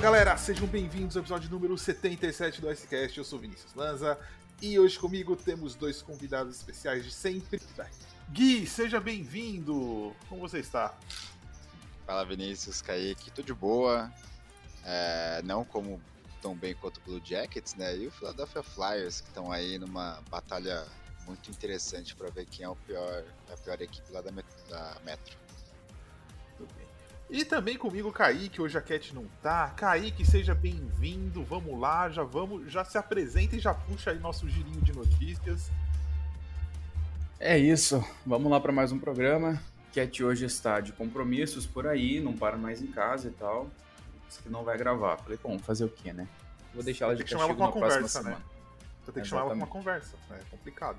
galera, sejam bem-vindos ao episódio número 77 do Icecast. Eu sou Vinícius Lanza e hoje comigo temos dois convidados especiais de sempre. Gui, seja bem-vindo! Como você está? Fala Vinícius, Kaique, tudo de boa. É, não como tão bem quanto o Blue Jackets, né? E o Philadelphia Flyers, que estão aí numa batalha muito interessante para ver quem é o pior, a pior equipe lá da, Metro. E também comigo, Kaique, hoje a Cat não tá. Kaique, seja bem-vindo. Vamos lá, já vamos, já se apresenta e já puxa aí nosso girinho de notícias. É isso, vamos lá para mais um programa. Cat hoje está de compromissos por aí, não para mais em casa e tal. Disse que não vai gravar. Falei, bom, fazer o quê, né? Vou deixar ela de castigo na uma próxima conversa, semana. Né? Tem que chamar ela pra uma conversa, né? é complicado.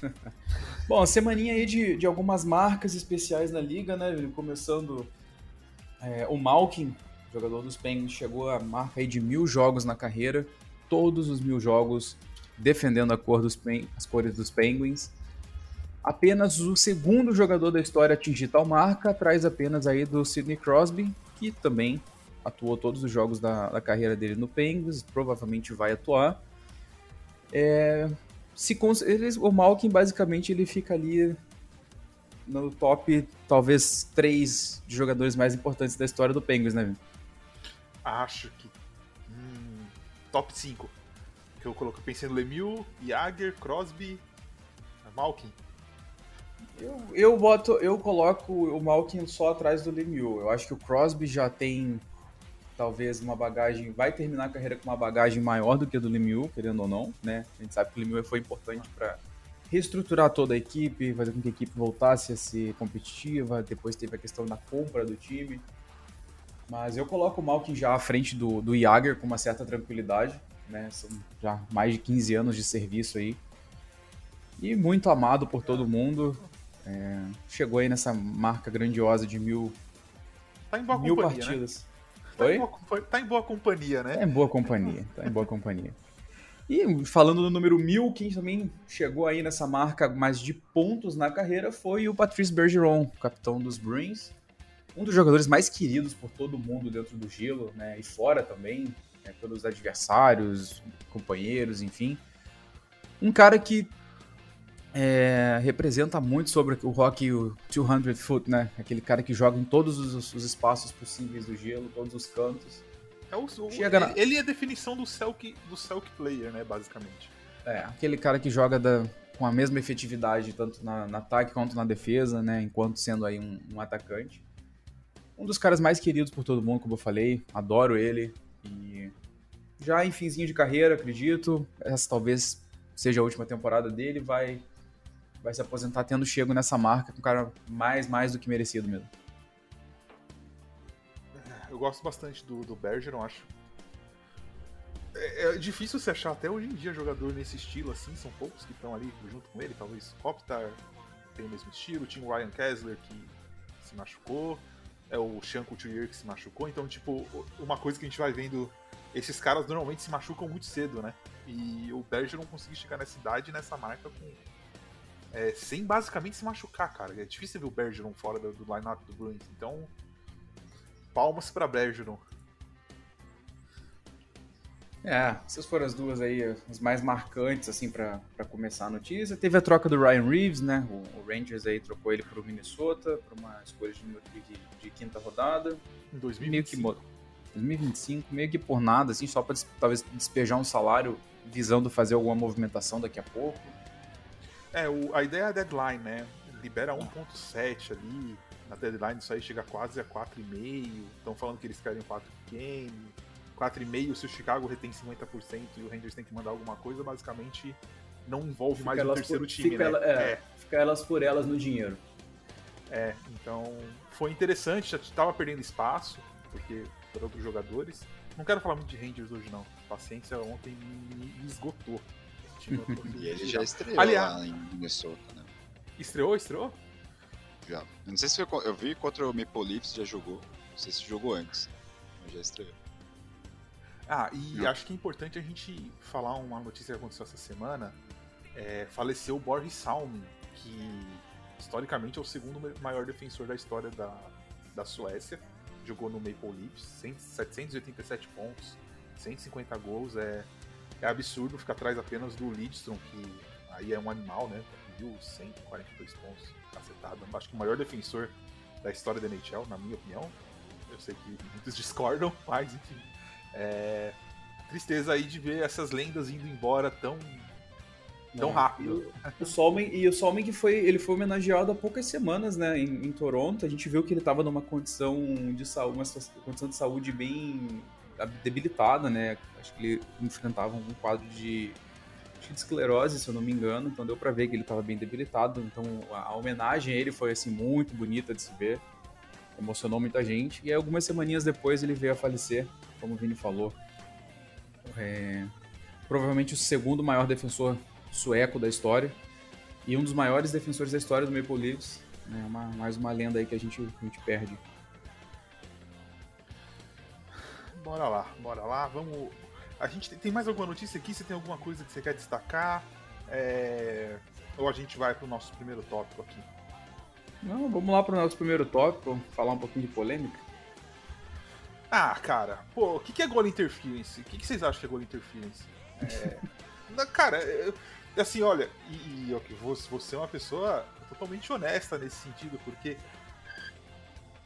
Bom, semaninha aí de, de algumas marcas especiais na liga, né? Começando é, o Malkin, jogador dos Penguins, chegou a marca de mil jogos na carreira, todos os mil jogos defendendo a cor dos as cores dos Penguins. Apenas o segundo jogador da história a atingir tal marca, atrás apenas aí do Sidney Crosby, que também atuou todos os jogos da, da carreira dele no Penguins, provavelmente vai atuar. É, se eles, o Malkin basicamente ele fica ali no top, talvez, três de jogadores mais importantes da história do Penguins, né? Acho que. Hum, top 5. Que eu coloquei pensei no Lemieux, Jagger, Crosby, Malkin. Eu, eu boto, eu coloco o Malkin só atrás do Lemieux. Eu acho que o Crosby já tem talvez uma bagagem, vai terminar a carreira com uma bagagem maior do que a do Lemieux, querendo ou não, né? A gente sabe que o Lemieux foi importante para reestruturar toda a equipe, fazer com que a equipe voltasse a ser competitiva. Depois teve a questão da compra do time. Mas eu coloco o Malkin já à frente do, do Jager com uma certa tranquilidade. Né? São já mais de 15 anos de serviço aí. E muito amado por todo mundo. É, chegou aí nessa marca grandiosa de mil, tá mil companhia, né? partidas. Né? Tá, em boa, tá em boa companhia, né? Tá em boa companhia, tá em boa companhia. E falando do número mil, quem também chegou aí nessa marca mais de pontos na carreira foi o Patrice Bergeron, capitão dos Bruins. Um dos jogadores mais queridos por todo mundo dentro do gelo, né? E fora também, né, pelos adversários, companheiros, enfim. Um cara que é, representa muito sobre o hockey o 200 foot, né? Aquele cara que joga em todos os, os espaços possíveis do gelo, todos os cantos. É o, o ele, na... ele, é a definição do Selk, do Selk player, né, basicamente. É, aquele cara que joga da, com a mesma efetividade, tanto na, na, ataque quanto na defesa, né, enquanto sendo aí um, um, atacante. Um dos caras mais queridos por todo mundo, como eu falei, adoro ele. E já em finzinho de carreira, acredito, essa talvez seja a última temporada dele, vai, vai se aposentar tendo chego nessa marca, com um cara mais, mais do que merecido mesmo gosto bastante do, do Bergeron, acho. É, é, difícil se achar até hoje em dia jogador nesse estilo assim, são poucos que estão ali junto com ele, talvez Kopitar tem o mesmo estilo, tinha o Ryan Kessler que se machucou, é o Sean Couturier que se machucou, então tipo, uma coisa que a gente vai vendo, esses caras normalmente se machucam muito cedo, né? E o Bergeron conseguiu chegar nessa idade, nessa marca com é, sem basicamente se machucar, cara. É difícil ver o Bergeron fora do, do line-up do Bruins, então palmas para Bergeron. É, essas foram as duas aí, as mais marcantes, assim, para começar a notícia. Teve a troca do Ryan Reeves, né? O, o Rangers aí trocou ele pro Minnesota, para uma escolha de, de, de, quinta rodada. Em 2025. Meio que, 2025, meio que por nada, assim, só para talvez despejar um salário visando fazer alguma movimentação daqui a pouco. É, o, a ideia é a deadline, né? Libera 1.7 ali, na deadline isso aí chega quase a 4,5. Estão falando que eles querem 4 game. 4,5 se o Chicago retém 50% e o Rangers tem que mandar alguma coisa, basicamente não envolve fica mais o terceiro por, time, fica né? Ela, é, é. Fica elas por elas no dinheiro. É, então foi interessante, já estava perdendo espaço, porque por outros jogadores. Não quero falar muito de Rangers hoje não. Paciência ontem me, me esgotou. e ele já estreou Aliás, lá em Minnesota, né? Estreou, estreou? Já. Eu não sei se foi, eu vi contra o Maple Leafs, já jogou. Não sei se jogou antes, mas já estreou. Ah, e não. acho que é importante a gente falar uma notícia que aconteceu essa semana. É, faleceu o Boris Salmi, que historicamente é o segundo maior defensor da história da, da Suécia. jogou no Maple Leafs, 787 pontos, 150 gols, é, é absurdo ficar atrás apenas do Lidstrom, que aí é um animal, né? 1.142 pontos, cacetado. Acho que o maior defensor da história da NHL, na minha opinião. Eu sei que muitos discordam, mas enfim. É... Tristeza aí de ver essas lendas indo embora tão tão rápido. E o, Solman, e o Solman que foi, ele foi homenageado há poucas semanas, né, em, em Toronto. A gente viu que ele estava numa condição de saúde, uma condição de saúde bem debilitada, né? Acho que ele enfrentava um quadro de, de esclerose, se eu não me engano. Então deu para ver que ele estava bem debilitado. Então a, homenagem a ele foi assim muito bonita de se ver. Emocionou muita gente. E aí, algumas semaninhas depois ele veio a falecer, como o Vini falou. É, provavelmente o segundo maior defensor sueco da história e um dos maiores defensores da história do Maple Leafs. Né? Uma, mais uma lenda aí que a gente, a gente perde. Bora lá, bora lá. Vamos. A gente tem, mais alguma notícia aqui? Você tem alguma coisa que você quer destacar? É... Ou a gente vai para o nosso primeiro tópico aqui? Não, vamos lá para o nosso primeiro tópico, falar um pouquinho de polêmica. Ah, cara, pô, o que, que é goal interference? O que, que vocês acham que é goal interference? É... cara, eu, assim, olha, e, e okay, você é uma pessoa totalmente honesta nesse sentido, porque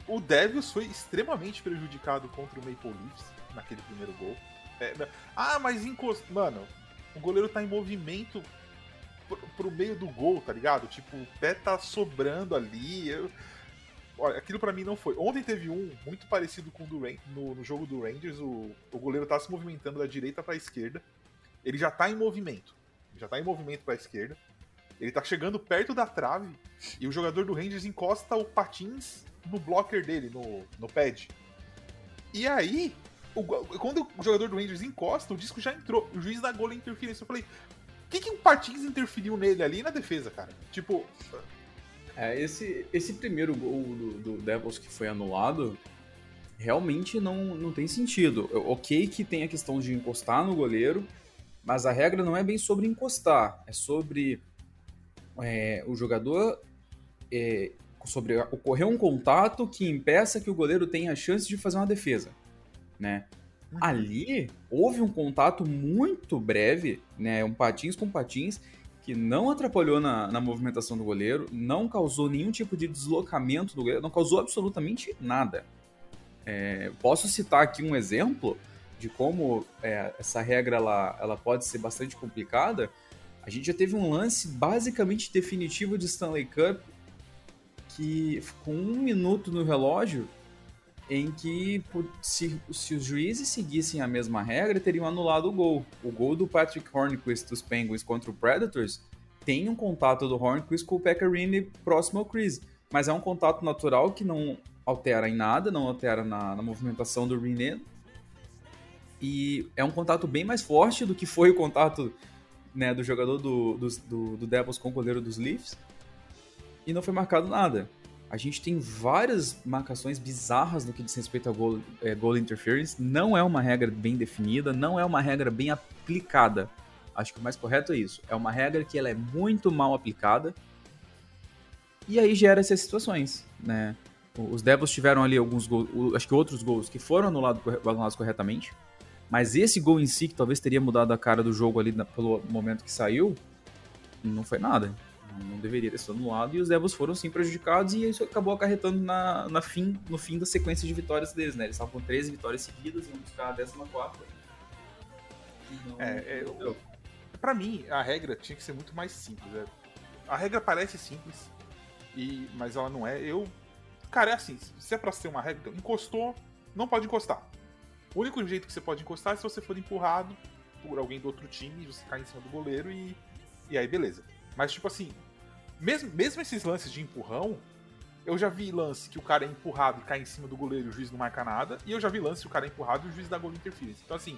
o Devils foi extremamente prejudicado contra o Maple Leafs naquele primeiro gol. É, ah, mas encost... Mano, o goleiro tá em movimento pro, pro meio do gol, tá ligado? Tipo, o pé tá sobrando ali. Eu... Olha, aquilo para mim não foi. Ontem teve um muito parecido com o do Ran... no, no jogo do Rangers. O, o goleiro tá se movimentando da direita para a esquerda. Ele já tá em movimento já tá em movimento para a esquerda. Ele tá chegando perto da trave e o jogador do Rangers encosta o patins no blocker dele, no, no pad. E aí, o, quando o jogador do Rangers encosta, o disco já entrou. O juiz dá gol interferência. Eu falei, o que, que o patins interferiu nele ali na defesa, cara? Tipo. É, esse, esse primeiro gol do, do Devils que foi anulado realmente não, não tem sentido. Ok que tem a questão de encostar no goleiro, mas a regra não é bem sobre encostar, é sobre é, o jogador é, sobre ocorrer um contato que impeça que o goleiro tenha a chance de fazer uma defesa, né? Uhum. Ali houve um contato muito breve, né? Um patins com patins que não atrapalhou na, na movimentação do goleiro, não causou nenhum tipo de deslocamento do goleiro, não causou absolutamente nada. É, posso citar aqui um exemplo de como é, essa regra ela, ela pode ser bastante complicada, a gente já teve um lance basicamente definitivo de Stanley Cup que com um minuto no relógio em que se, se os juízes seguissem a mesma regra teriam anulado o gol. O gol do Patrick Hornquist dos Penguins contra o Predators tem um contato do Hornquist com o Pecorini próximo ao crease, mas é um contato natural que não altera em nada, não altera na, na movimentação do René e é um contato bem mais forte do que foi o contato né, do jogador do, do, do, do Devils com o goleiro dos Leafs. E não foi marcado nada. A gente tem várias marcações bizarras no que diz respeito a goal, é, goal interference. Não é uma regra bem definida, não é uma regra bem aplicada. Acho que o mais correto é isso. É uma regra que ela é muito mal aplicada. E aí gera essas situações, né? Os Devils tiveram ali alguns gols, acho que outros gols que foram anulados, anulados corretamente. Mas esse gol em si, que talvez teria mudado a cara do jogo ali pelo momento que saiu, não foi nada. Não deveria ter sido anulado. E os Devils foram sim prejudicados e isso acabou acarretando na, na fim, no fim da sequência de vitórias deles, né? Eles estavam com 13 vitórias seguidas iam buscar a 14. Não, é, é, eu, pra mim, a regra tinha que ser muito mais simples. Né? A regra parece simples, e, mas ela não é. Eu. Cara, é assim, se é pra ser uma regra, encostou, não pode encostar. O único jeito que você pode encostar é se você for empurrado por alguém do outro time, você cai em cima do goleiro e, e aí beleza. Mas tipo assim, mesmo, mesmo esses lances de empurrão, eu já vi lance que o cara é empurrado e cai em cima do goleiro e o juiz não marca nada, e eu já vi lance que o cara é empurrado e o juiz dá gol interferência. Então assim,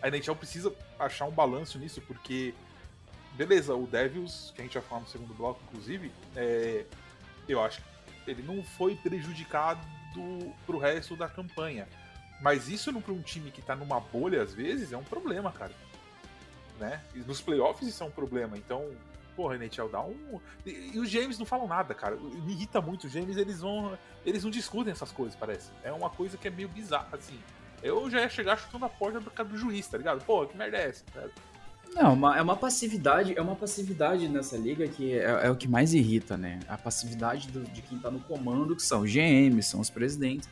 a NHL precisa achar um balanço nisso, porque beleza, o Devils, que a gente vai falar no segundo bloco, inclusive, é, eu acho que ele não foi prejudicado pro resto da campanha. Mas isso para um time que tá numa bolha, às vezes, é um problema, cara. Né? Nos playoffs isso é um problema. Então, porra, NHL, dá um. E, os James não falam nada, cara. Me irrita muito. Os James, eles vão. Eles não discutem essas coisas, parece. É uma coisa que é meio bizarra, assim. Eu já ia chegar chutando a porta do, do juiz, tá ligado? Pô, que merda é essa? Tá não, uma, é uma passividade, é uma passividade nessa liga que é, é o que mais irrita, né? A passividade do, de quem tá no comando, que são os GMs, são os presidentes.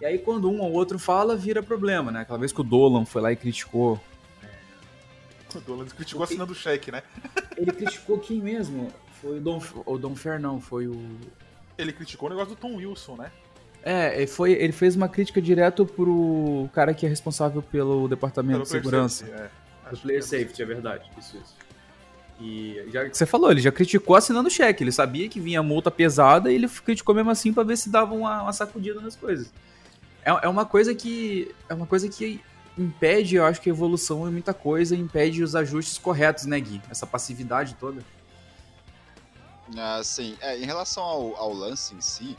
E aí quando um ou outro fala, vira problema, né? Aquela vez que o Dolan foi lá e criticou. O Dolan criticou o assinando o cheque, né? Ele criticou quem mesmo? Foi o Dom, o Dom Fer, não, foi o. Ele criticou o negócio do Tom Wilson, né? É, foi, ele fez uma crítica direto pro cara que é responsável pelo departamento pelo de segurança. Safety, é. Do player é safety, é verdade. Isso, isso. E já você falou, ele já criticou assinando o cheque. Ele sabia que vinha multa pesada e ele criticou mesmo assim para ver se dava uma, uma sacudida nas coisas. É, é uma coisa que. É uma coisa que impede, eu acho que a evolução é muita coisa, impede os ajustes corretos, né, Gui? Essa passividade toda. Ah, sim. É, em relação ao, ao, lance em si,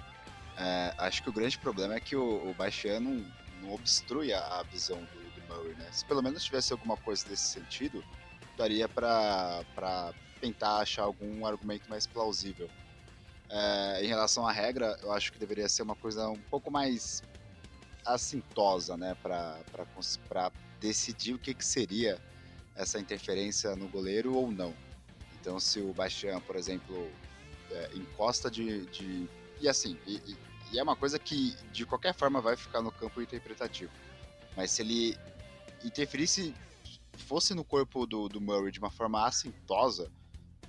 é, acho que o grande problema é que o, o Baixano não, obstrui a, a visão do, do, Murray, né? Se pelo menos tivesse alguma coisa desse sentido, daria para tentar achar algum argumento mais plausível. É, em relação à regra, eu acho que deveria ser uma coisa um pouco mais assintosa, né, para decidir o que, que seria essa interferência no goleiro ou não. Então, se o Bastian, por exemplo, é, encosta de, de, E assim, e, e, é uma coisa que de qualquer forma vai ficar no campo interpretativo. Mas se ele interferisse, fosse no corpo do, do Murray de uma forma assintosa,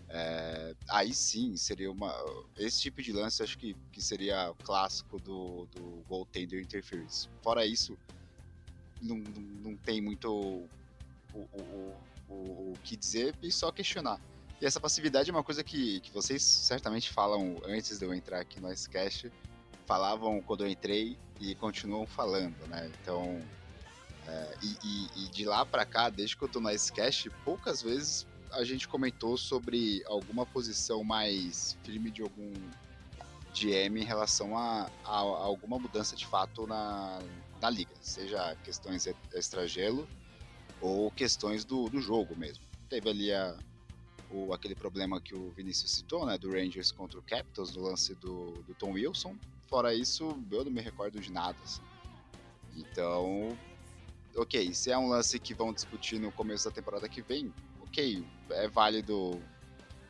é, aí sim seria uma. Esse tipo de lance acho que, que seria clássico do, do goaltender interference. Fora isso, não, não tem muito o, o, o, o, que dizer e só questionar. E essa passividade é uma coisa que, que vocês certamente falam antes de eu entrar aqui no Icecast, falavam quando eu entrei e continuam falando, né? Então, é, e, e, e, de lá para cá, desde que eu tô no Icecast, poucas vezes a gente comentou sobre alguma posição mais firme de algum GM em relação a, a, a alguma mudança de fato na, na liga, seja questões extragelo ou questões do, do jogo mesmo. Teve ali a, o, aquele problema que o Vinícius citou, né, do Rangers contra o Capitals, no lance do, do Tom Wilson. Fora isso, eu não me recordo de nada. Assim. Então, ok, se é um lance que vão discutir no começo da temporada que vem, ok, é válido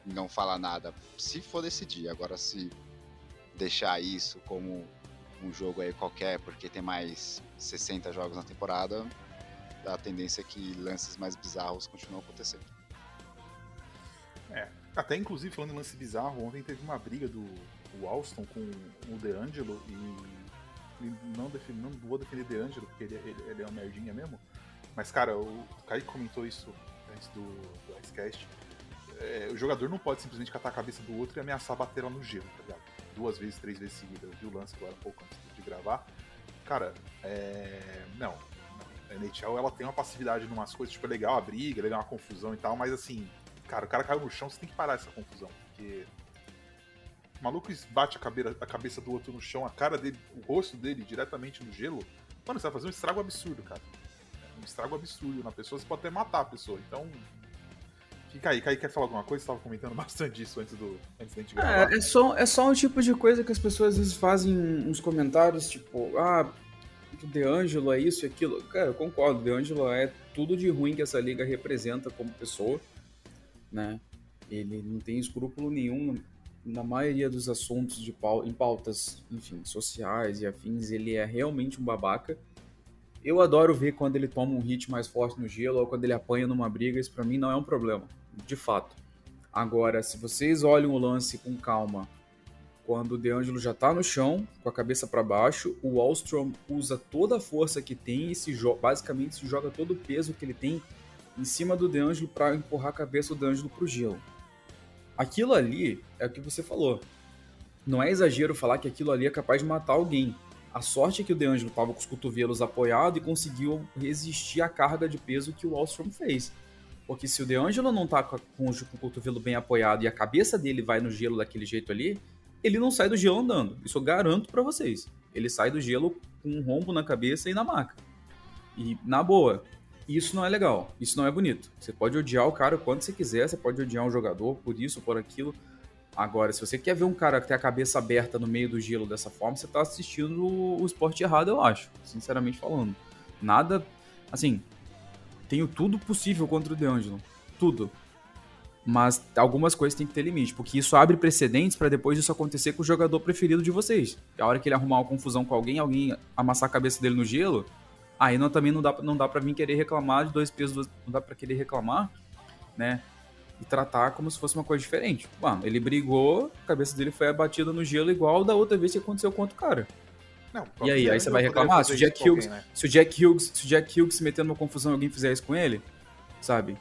não falar nada, se for decidir. Agora, se deixar isso como um jogo aí qualquer, porque tem mais 60 jogos na temporada, a tendência é que lances mais bizarros continuam acontecendo. É, até inclusive falando em lance bizarro, ontem teve uma briga do, Alston com o DeAngelo e, e não, defini, não vou defender DeAngelo porque ele, ele, ele é uma merdinha mesmo, mas cara, o Kaique comentou isso antes do, do Icecast, é, o jogador não pode simplesmente catar a cabeça do outro e ameaçar bater lá no gelo, tá ligado? Duas vezes, três vezes seguidas. Eu vi o lance agora um pouco antes de gravar. Cara, é... não. A NHL ela tem uma passividade em umas coisas, tipo, é legal a briga, é legal a confusão e tal, mas assim, cara, o cara caiu no chão, você tem que parar essa confusão, porque o maluco bate a cabeça, a cabeça do outro no chão, a cara dele, o rosto dele diretamente no gelo, mano, você vai fazer um estrago absurdo, cara um estrago absurdo na pessoa, você pode até matar a pessoa. Então. Fica aí, Kaique quer falar alguma coisa? Você estava comentando bastante isso antes, do, antes da gente gravar. É, é, só, é só um tipo de coisa que as pessoas às vezes fazem uns comentários, tipo, ah, o De Angelo é isso e aquilo. Cara, eu concordo, De Angelo é tudo de ruim que essa liga representa como pessoa, né? Ele não tem escrúpulo nenhum na maioria dos assuntos de pau, em pautas, enfim, sociais e afins, ele é realmente um babaca. Eu adoro ver quando ele toma um hit mais forte no gelo ou quando ele apanha numa briga, isso para mim não é um problema, de fato. Agora, se vocês olham o lance com calma, quando o DeAngelo já tá no chão, com a cabeça para baixo, o Wallstrom usa toda a força que tem e se basicamente se joga todo o peso que ele tem em cima do DeAngelo para empurrar a cabeça do DeAngelo pro gelo. Aquilo ali é o que você falou. Não é exagero falar que aquilo ali é capaz de matar alguém. A sorte é que o DeAngelo estava com os cotovelos apoiados e conseguiu resistir à carga de peso que o Wallstrom fez. Porque se o DeAngelo não tá com, com, o cotovelo bem apoiado e a cabeça dele vai no gelo daquele jeito ali, ele não sai do gelo andando. Isso eu garanto para vocês. Ele sai do gelo com um rombo na cabeça e na maca. E, na boa, Isso não é legal, isso não é bonito. Você pode odiar o cara o quanto você quiser, você pode odiar um jogador por isso, por aquilo. Agora, se você quer ver um cara que tem a cabeça aberta no meio do gelo dessa forma, você tá assistindo o esporte errado, eu acho, sinceramente falando. Nada, assim, tenho tudo possível contra o DeAngelo, tudo. Mas algumas coisas tem que ter limite, porque isso abre precedentes para depois isso acontecer com o jogador preferido de vocês. A hora que ele arrumar uma confusão com alguém, alguém amassar a cabeça dele no gelo, Aí não, também não dá, não dá pra vir querer reclamar de dois pesos, não dá pra querer reclamar, né? E tratar como se fosse uma coisa diferente. Mano, ele brigou, a cabeça dele foi abatida no gelo igual da outra vez que aconteceu com outro cara. Não, e aí, aí você vai reclamar? Se o, Jack Hughes, alguém, né? se o Jack Hughes, se o Jack Hughes se meter numa confusão e alguém fizer isso com ele, sabe?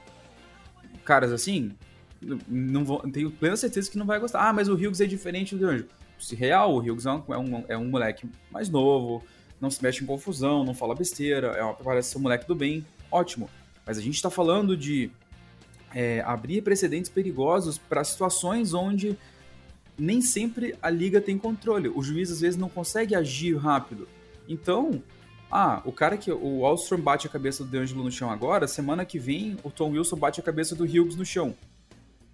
Caras assim, não vou, tenho plena certeza que não vai gostar. Ah, mas o Hughes é diferente do Anjo. Se real, o Hughes é um, é um, é um moleque mais novo, não se mexe em confusão, não fala besteira, é uma, parece ser um moleque do bem, ótimo. Mas a gente está falando de é, abrir precedentes perigosos para situações onde nem sempre a liga tem controle. O juiz às vezes não consegue agir rápido. Então, ah, o cara que. O Alstrom bate a cabeça do D'Angelo no chão agora, semana que vem o Tom Wilson bate a cabeça do Hughes no chão.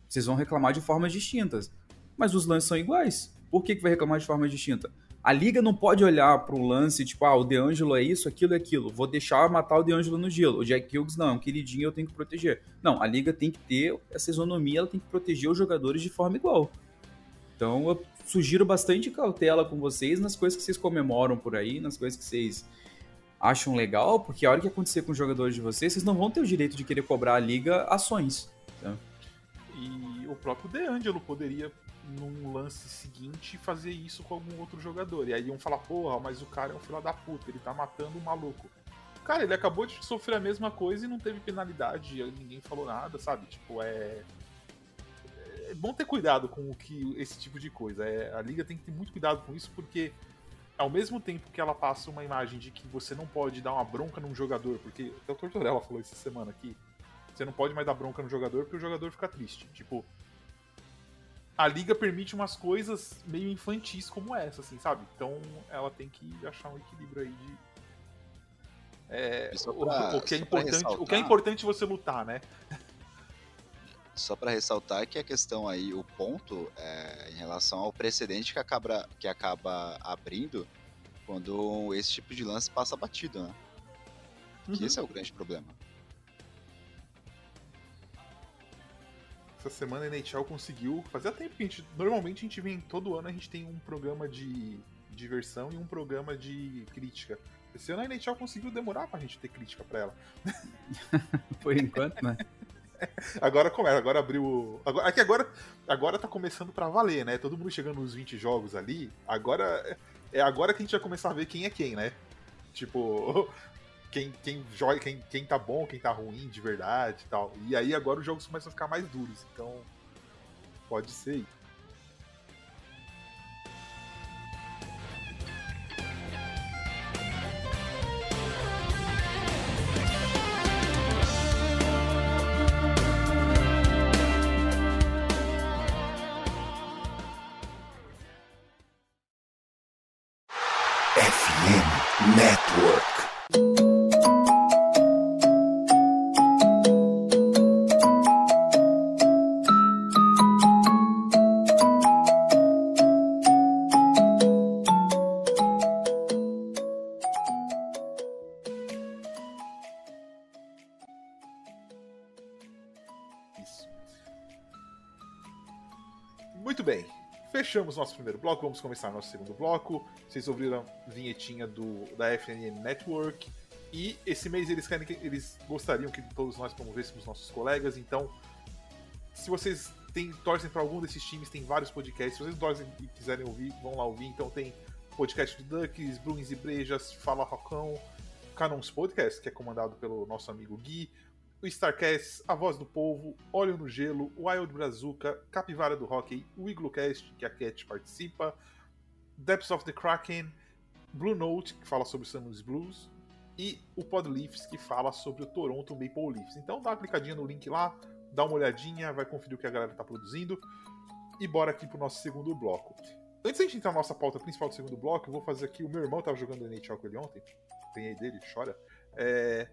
Vocês vão reclamar de formas distintas. Mas os lances são iguais. Por que, que vai reclamar de forma distinta? A liga não pode olhar para o lance, tipo, ah, o DeAngelo é isso, aquilo e aquilo. Vou deixar matar o DeAngelo no gelo. O Jack Hughes, não, é um queridinho, eu tenho que proteger. Não, a liga tem que ter essa isonomia, ela tem que proteger os jogadores de forma igual. Então, eu sugiro bastante cautela com vocês nas coisas que vocês comemoram por aí, nas coisas que vocês acham legal, porque a hora que acontecer com os jogadores de vocês, vocês não vão ter o direito de querer cobrar a liga ações. Tá? E o próprio DeAngelo poderia num lance seguinte fazer isso com algum outro jogador. E aí iam falar, porra, mas o cara é um filho da puta, ele tá matando um maluco. Cara, ele acabou de sofrer a mesma coisa e não teve penalidade, ninguém falou nada, sabe? Tipo, é. É bom ter cuidado com o que esse tipo de coisa. É, a liga tem que ter muito cuidado com isso, porque ao mesmo tempo que ela passa uma imagem de que você não pode dar uma bronca num jogador, porque até o Tortorella falou essa semana aqui, você não pode mais dar bronca no jogador porque o jogador fica triste. Tipo, a liga permite umas coisas meio infantis como essa, assim, sabe? Então ela tem que achar um equilíbrio aí de. É, pra, o, o, que é importante, o que é importante você lutar, né? Só para ressaltar que a questão aí, o ponto é, em relação ao precedente que acaba, que acaba abrindo quando esse tipo de lance passa batido, né? Uhum. Que esse é o grande problema. Essa semana a NHL conseguiu. Fazia tempo que a gente. Normalmente a gente vem. Todo ano a gente tem um programa de diversão e um programa de crítica. Esse ano a NHL conseguiu demorar pra gente ter crítica pra ela. Por enquanto, né? Agora começa, agora abriu. Agora, é que agora, agora tá começando pra valer, né? Todo mundo chegando nos 20 jogos ali. Agora. É agora que a gente vai começar a ver quem é quem, né? Tipo, quem, quem joga, quem, quem tá bom, quem tá ruim de verdade e tal. E aí agora os jogos começam a ficar mais duros, então pode ser. Fechamos nosso primeiro bloco, vamos começar nosso segundo bloco. Vocês ouviram a vinhetinha do, da FNN Network. E esse mês eles querem que, eles gostariam que todos nós promovêssemos nossos colegas. Então, se vocês tem, torcem para algum desses times, tem vários podcasts. Se vocês torcem e quiserem ouvir, vão lá ouvir. Então tem podcast do Ducks, Bruins e Brejas, Fala Rocão, Canons Podcast, que é comandado pelo nosso amigo Gui, o Starcast, A Voz do Povo, Óleo no Gelo, Wild Brazuca, Capivara do Hockey, o Iglocast, que a Cat participa, Depths of the Kraken, Blue Note, que fala sobre o Samus Blues, e o Podleafs, que fala sobre o Toronto Maple Leafs. Então dá uma clicadinha no link lá, dá uma olhadinha, vai conferir o que a galera tá produzindo, e bora aqui pro nosso segundo bloco. Antes da gente entrar na nossa pauta principal do segundo bloco, eu vou fazer aqui. O meu irmão tava jogando NHL com ele ontem. Tem aí dele, chora. É,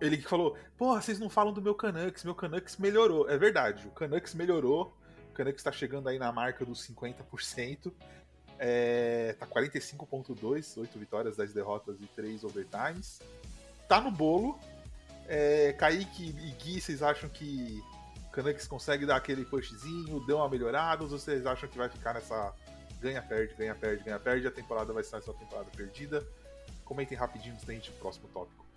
Ele que falou, porra, vocês não falam do meu Canucks, meu Canucks melhorou. É verdade, o Canucks melhorou, o Canucks tá chegando aí na marca dos 50%, é, tá 45.2, 8 vitórias, 10 derrotas e 3 overtimes. Tá no bolo. É, Kaique e Gui, vocês acham que o Canucks consegue dar aquele pushzinho, deu uma melhorada, ou vocês acham que vai ficar nessa ganha, perde, ganha, perde, ganha, perde, a temporada vai ser uma temporada perdida? Comentem rapidinho antes da gente pro próximo tópico.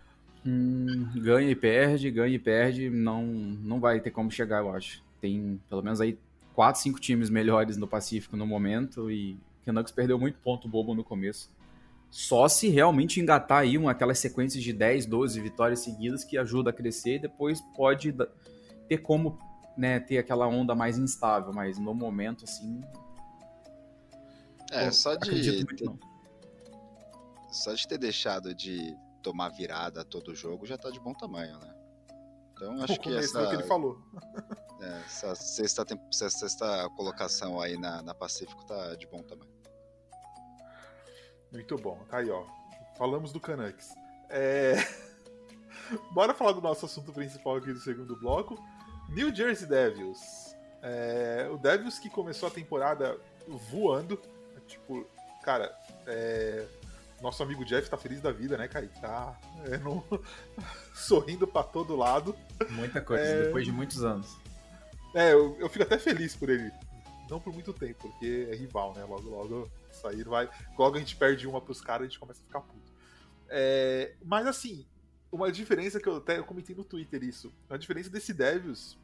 Hum, ganha e perde, ganha e perde, não, não vai ter como chegar, eu acho. Tem pelo menos aí 4, 5 times melhores no Pacífico no momento e o Canucks perdeu muito ponto bobo no começo. Só se realmente engatar aí uma, aquelas sequências de 10, 12 vitórias seguidas que ajuda a crescer e depois pode ter como né, ter aquela onda mais instável, mas no momento, assim. É, só de. Ter, só de ter deixado de tomar virada todo jogo já tá de bom tamanho, né? Então acho que essa. que ele falou. É, essa sexta, essa sexta colocação aí na, na Pacífico tá de bom tamanho. Muito bom, tá aí, ó. Falamos do Canucks. É... Bora falar do nosso assunto principal aqui do segundo bloco. New Jersey Devils. É... O Devils que começou a temporada voando. Tipo, cara, é... nosso amigo Jeff tá feliz da vida, né, cara? Tá é, no... sorrindo para todo lado. Muita coisa, é... depois de muitos anos. É, eu, eu fico até feliz por ele. Não por muito tempo, porque é rival, né? Logo, logo sair vai. Logo a gente perde uma pros caras e a gente começa a ficar puto. É, mas assim, uma diferença que eu até eu comentei no Twitter isso. A diferença desse Devils.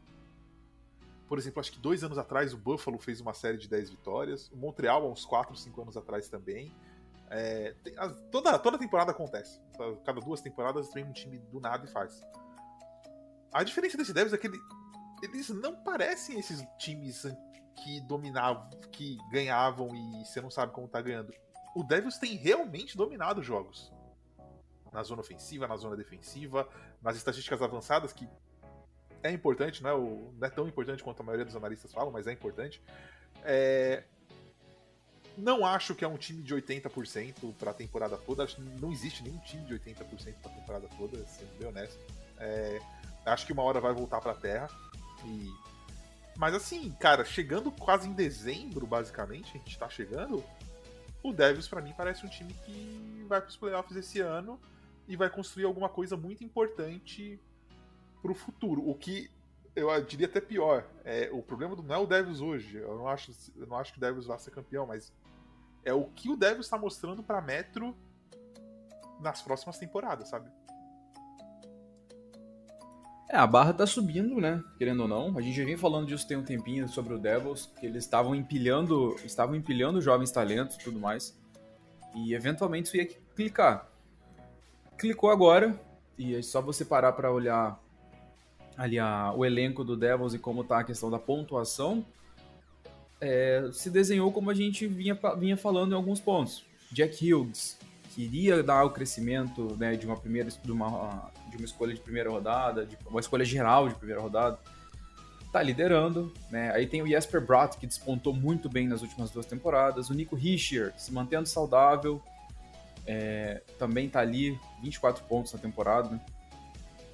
Por exemplo, acho que dois anos atrás o Buffalo fez uma série de 10 vitórias. O Montreal, há uns 4, 5 anos atrás também. É, tem, a, toda, toda temporada acontece. Cada duas temporadas vem um time do nada e faz. A diferença desse Devils é que ele, eles não parecem esses times que dominavam, que ganhavam e você não sabe como tá ganhando. O Devils tem realmente dominado jogos. Na zona ofensiva, na zona defensiva, nas estatísticas avançadas, que é importante, não é, o, não é tão importante quanto a maioria dos analistas falam, mas é importante. É... Não acho que é um time de 80% para a temporada toda. Não existe nenhum time de 80% para a temporada toda, sendo bem honesto. É... Acho que uma hora vai voltar para a Terra. E mas assim, cara, chegando quase em dezembro, basicamente, a gente tá chegando, o Devils para mim parece um time que vai pros playoffs esse ano e vai construir alguma coisa muito importante pro futuro. O que eu diria até pior, é, o problema do, não é o Devils hoje, eu não acho, eu não acho que o Devils vai ser campeão, mas é o que o Devils está mostrando para Metro nas próximas temporadas, sabe? É, a barra tá subindo, né? Querendo ou não. A gente já vem falando disso tem um tempinho sobre o Devils, que eles estavam empilhando, estavam empilhando jovens talentos e tudo mais. E eventualmente isso ia clicar. Clicou agora, e é só você parar para olhar ali a, o elenco do Devils e como tá a questão da pontuação. É, se desenhou como a gente vinha, vinha falando em alguns pontos. Jack Hughes, queria dar o crescimento né, de uma primeira de uma, de uma escolha de primeira rodada, de uma escolha geral de primeira rodada, tá liderando, né? Aí tem o Jesper Bratt que despontou muito bem nas últimas duas temporadas, o Nico Hischier se mantendo saudável, é, também tá ali 24 pontos na temporada.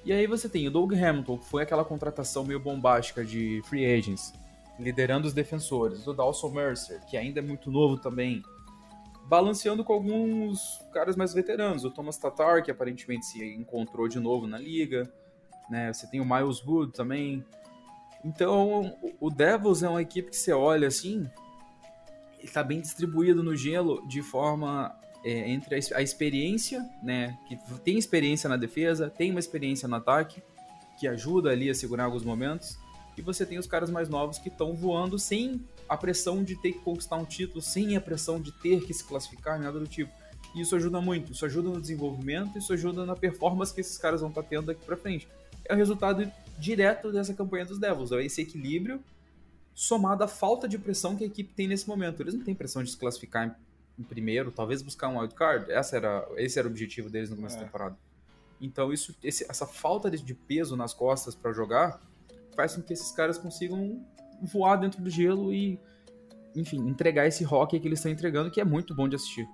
E aí você tem o Doug Hamilton, que foi aquela contratação meio bombástica de free agents, liderando os defensores, o Dawson Mercer, que ainda é muito novo também, balanceando com alguns caras mais veteranos. O Thomas Tatar, que aparentemente se encontrou de novo na liga. Né? Você tem o Miles Wood também. Então, o Devils é uma equipe que você olha assim, está bem distribuído no gelo de forma é, entre a, a, experiência, né, que tem experiência na defesa, tem uma experiência no ataque, que ajuda ali a segurar alguns momentos, e você tem os caras mais novos que estão voando sem a pressão de ter que conquistar um título, sem a pressão de ter que se classificar, nada do tipo. E isso ajuda muito, isso ajuda no desenvolvimento, isso ajuda na performance que esses caras vão estar tá tendo daqui para frente. É o resultado direto dessa campanha dos Devils, é esse equilíbrio somado à falta de pressão que a equipe tem nesse momento. Eles não têm pressão de se classificar em, primeiro, talvez buscar um wildcard, essa era, esse era o objetivo deles no começo é. da temporada. Então isso, esse, essa falta de peso nas costas para jogar faz com que esses caras consigam voar dentro do gelo e, enfim, entregar esse rock que eles estão entregando, que é muito bom de assistir.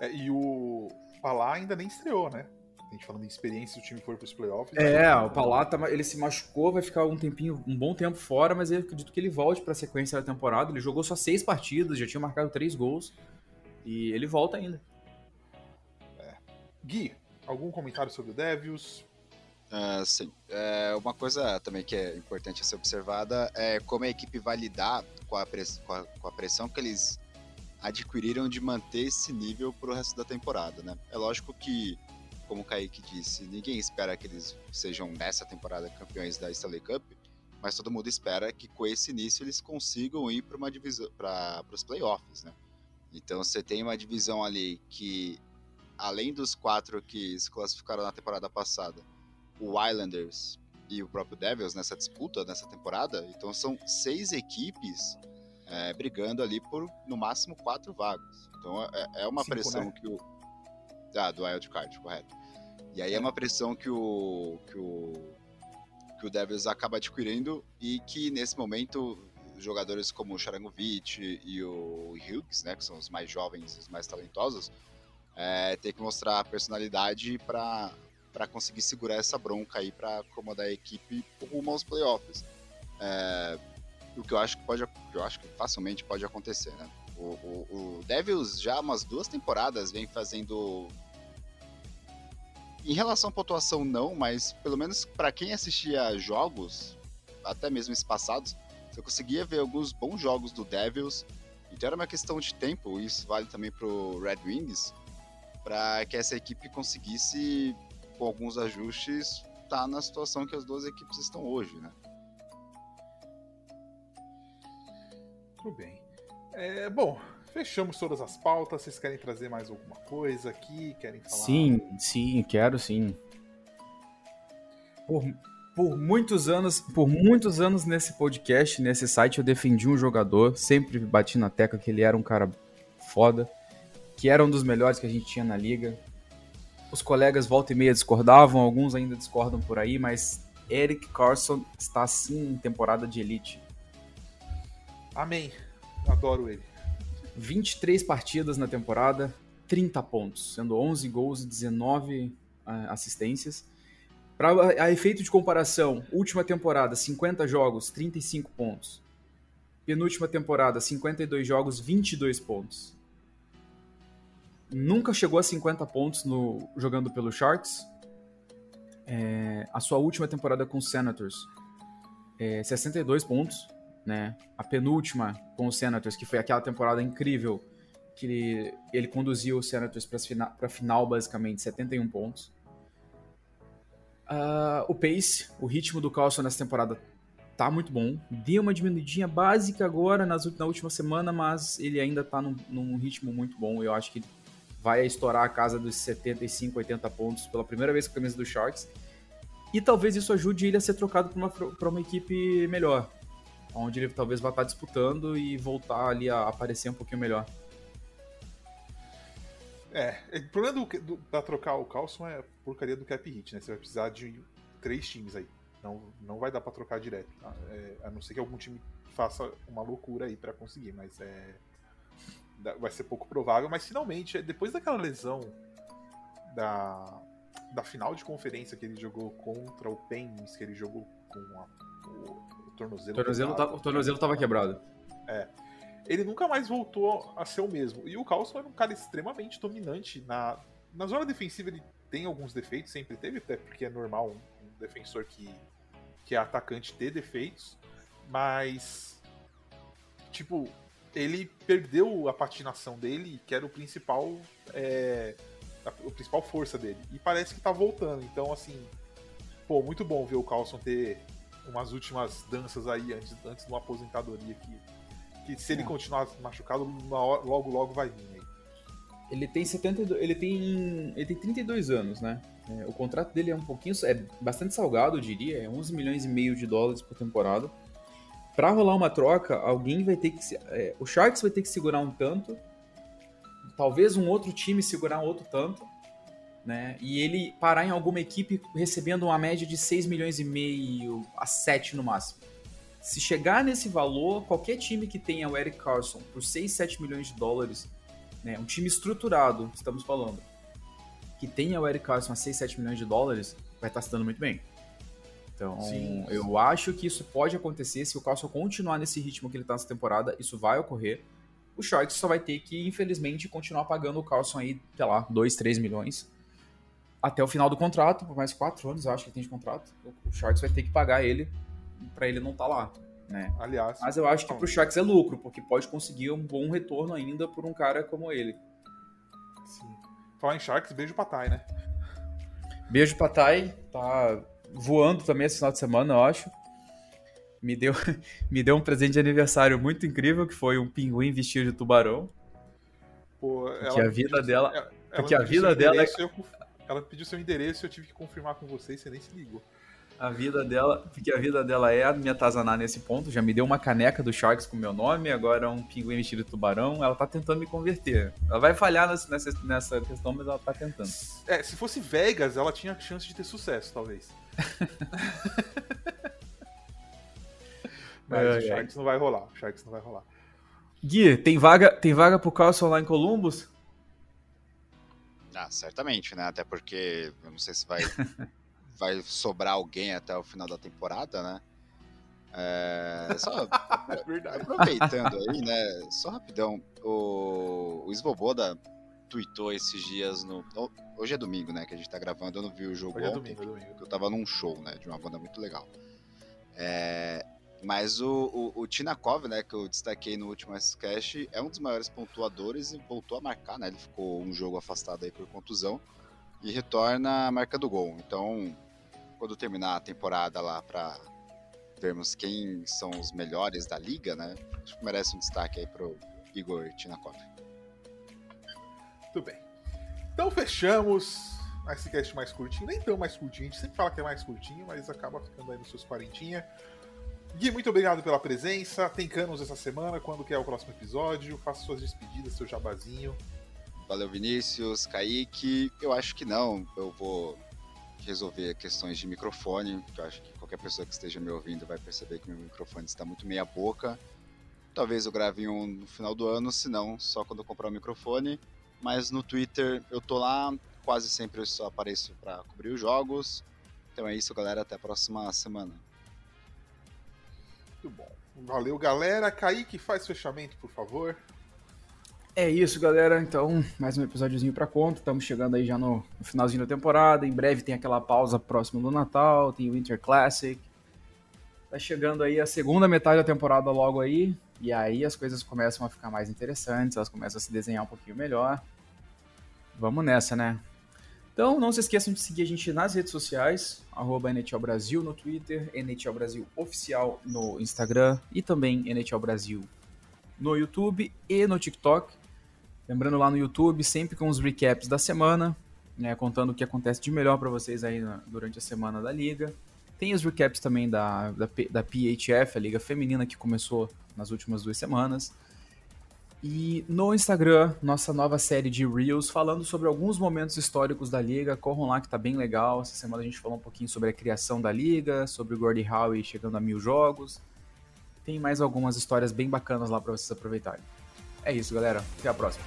É, e o Palá ainda nem estreou, né? A gente falando em experiência, o time for para os playoffs. É, o Palata ele se machucou, vai ficar um tempinho, um bom tempo fora, mas eu acredito que ele volte para a sequência da temporada. Ele jogou só seis partidas, já tinha marcado três gols e ele volta ainda. É. Gui, algum comentário sobre o Devils? Uh, sim. É, uma coisa também que é importante ser observada é como a equipe vai lidar com a, com a, com a pressão que eles adquiriram de manter esse nível para o resto da temporada, né? É lógico que, como o Kaique disse, ninguém espera que eles sejam nessa temporada campeões da Stanley Cup, mas todo mundo espera que com esse início eles consigam ir para uma divisão, para os playoffs, né? Então você tem uma divisão ali que, além dos quatro que se classificaram na temporada passada, o Islanders e o próprio Devils nessa disputa nessa temporada, então são seis equipes é, brigando ali por no máximo quatro vagas. Então é, é uma Cinco, pressão né? que o. Ah, do Wild Card, correto. E aí é, é uma pressão que o, que o. que o Devils acaba adquirindo e que nesse momento jogadores como o Charangovic e o Hughes, né, que são os mais jovens e os mais talentosos, é, tem que mostrar personalidade para para conseguir segurar essa bronca aí para acomodar a equipe rumo aos playoffs. É, o que eu acho que pode, eu acho que facilmente pode acontecer, né? O, o, o Devils já umas duas temporadas vem fazendo em relação à pontuação não, mas pelo menos para quem assistia jogos, até mesmo espaçados, você conseguia ver alguns bons jogos do Devils. Então era uma questão de tempo, isso vale também pro Red Wings, para que essa equipe conseguisse, com alguns ajustes, tá na situação que as duas equipes estão hoje, né? Tudo bem. É, bom, fechamos todas as pautas. Vocês querem trazer mais alguma coisa aqui? Querem falar? Sim, sim, quero sim. Por, por muitos anos, por muitos anos nesse podcast, nesse site, eu defendi um jogador, sempre bati na tecla que ele era um cara foda, que era um dos melhores que a gente tinha na liga. Os colegas volta e meia discordavam, alguns ainda discordam por aí, mas Eric Carson está sim em temporada de elite. Amém. Adoro ele. 23 partidas na temporada, 30 pontos, sendo 11 gols e 19 uh, assistências. Para a efeito de comparação, última temporada, 50 jogos, 35 pontos. Penúltima temporada, 52 jogos, 22 pontos. Nunca chegou a 50 pontos no, jogando pelo Sharks. É, a sua última temporada com os Senators, é, 62 pontos né? A penúltima com o Senators, que foi aquela temporada incrível que ele, ele conduziu o Senators para fina, a final, basicamente, 71 pontos. Uh, o pace, o ritmo do Carlson nessa temporada tá muito bom. Deu uma diminuidinha básica agora nas, na última semana, mas ele ainda tá num, num ritmo muito bom. Eu acho que vai estourar a casa dos 75, 80 pontos pela primeira vez com a camisa do Sharks. E talvez isso ajude ele a ser trocado para uma, uma equipe melhor onde ele talvez vá estar disputando e voltar ali a aparecer um pouquinho melhor. É, o problema do, do, trocar o Carlson é porcaria do cap hit, né? Você vai precisar de três times aí. Não, não vai dar para trocar direto. Tá? É, a não ser que algum time faça uma loucura aí para conseguir, mas é. Vai ser pouco provável, mas finalmente, depois daquela lesão da, da final de conferência que ele jogou contra o Penguins, que ele jogou com a, o, tornozelo. Tornozelo tá, o tornozelo tava quebrado. É. Ele nunca mais voltou a ser o mesmo. E o Carlson era um cara extremamente dominante. Na, na zona defensiva ele tem alguns defeitos, sempre teve, até porque é normal um, um defensor que, que é atacante ter defeitos. Mas. Tipo, ele perdeu a patinação dele, que era o principal. É, a, a principal força dele. E parece que tá voltando. Então, assim. Pô, muito bom ver o Carlson ter umas últimas danças aí antes, antes de uma aposentadoria que, que se ele é. continuar machucado, hora, logo logo vai vir aí. Ele tem 72, ele tem ele tem 32 anos, né? É, o contrato dele é um pouquinho é bastante salgado, eu diria, é 11 milhões e meio de dólares por temporada. Para rolar uma troca, alguém vai ter que é, o Sharks vai ter que segurar um tanto, talvez um outro time segurar outro tanto né? E ele parar em alguma equipe recebendo uma média de 6 milhões e meio a 7 no máximo. Se chegar nesse valor, qualquer time que tenha o Eric Carlson por 6, 7 milhões de dólares, né, um time estruturado, estamos falando, que tenha o Eric Carlson a 6, 7 milhões de dólares, vai estar se dando muito bem. Então, Sim. eu acho que isso pode acontecer se o Carlson continuar nesse ritmo que ele está nessa temporada, isso vai ocorrer. O Sharks só vai ter que, infelizmente, continuar pagando o Carlson aí, sei lá, 2, 3 milhões até o final do contrato, por mais 4 anos, eu acho que ele tem de contrato. O Sharks vai ter que pagar ele para ele não estar tá lá. Né? Aliás. Mas eu acho que pro Sharks é lucro, porque pode conseguir um bom retorno ainda por um cara como ele. Sim. Falar em Sharks, beijo pra Thay, né? Beijo pra Thay, tá voando também esse final de semana, eu acho. Me deu, me deu um presente de aniversário muito incrível, que foi um pinguim vestido de tubarão. Pô, que a vida dela. Ela, porque a vida dela. É... Eu, ela pediu seu endereço e eu tive que confirmar com você e você nem se ligou. A vida dela, porque a vida dela é a minha Tazaná nesse ponto. Já me deu uma caneca do Sharks com meu nome, agora é um pinguim vestido de tubarão. Ela tá tentando me converter. Ela vai falhar nessa, nessa questão, mas ela tá tentando. É, se fosse Vegas, ela tinha chance de ter sucesso, talvez. mas é, o Sharks é. não vai rolar. O Sharks não vai rolar. Gui, tem vaga, tem vaga pro Carlson lá em Columbus? Ah, certamente, né? Até porque eu não sei se vai vai sobrar alguém até o final da temporada, né? É, só é aproveitando aí, né? Só rapidão, o, o Svoboda tweetou esses dias no. Hoje é domingo, né? Que a gente tá gravando, eu não vi o jogo hoje é ontem. É domingo, é domingo. Eu tava num show, né? De uma banda muito legal. É, mas o, o, o, Tinakov, né, que eu destaquei no último S-Cash, é um dos maiores pontuadores e voltou a marcar, né? Ele ficou um jogo afastado aí por contusão e retorna a marca do gol. Então, quando terminar a temporada lá para vermos quem são os melhores da liga, né? Acho que merece um destaque aí pro Igor Tinakov. Tudo bem. Então fechamos esse cast mais curtinho, nem tão mais curtinho, a gente sempre fala que é mais curtinho, mas acaba ficando aí nos seus quarentinha. Gui, muito obrigado pela presença. Tem canos essa semana, quando que é o próximo episódio? Faça suas despedidas, seu jabazinho. Valeu, Vinícius, Kaique. Eu acho que não. Eu vou resolver questões de microfone, eu acho que qualquer pessoa que esteja me ouvindo vai perceber que meu microfone está muito meia boca. Talvez eu grave um no final do ano, se não, só quando eu comprar o microfone. Mas no Twitter eu tô lá, quase sempre eu só apareço para cobrir os jogos. Então é isso, galera. Até a próxima semana. Muito bom. Valeu, galera. Kaique, faz fechamento, por favor. É isso, galera. Então, mais um episódiozinho pra conta. Estamos chegando aí já no, finalzinho da temporada. Em breve tem aquela pausa próxima do Natal, tem o Winter Classic. Tá chegando aí a segunda metade da temporada logo aí. E aí as coisas começam a ficar mais interessantes, elas começam a se desenhar um pouquinho melhor. Vamos nessa, né? Então, não se esqueçam de seguir a gente nas redes sociais, arroba NHL Brasil no Twitter, NHL Brasil Oficial no Instagram e também NHL Brasil no YouTube e no TikTok. Lembrando lá no YouTube, sempre com os recaps da semana, né, contando o que acontece de melhor para vocês aí na, durante a semana da liga. Tem os recaps também da, da, da PHF, a liga feminina que começou nas últimas duas semanas. E no Instagram, nossa nova série de Reels, falando sobre alguns momentos históricos da liga. Corram lá que tá bem legal. Essa semana a gente falou um pouquinho sobre a criação da liga, sobre o Gordie Howe chegando a mil jogos. Tem mais algumas histórias bem bacanas lá para vocês aproveitarem. É isso, galera. Até a próxima.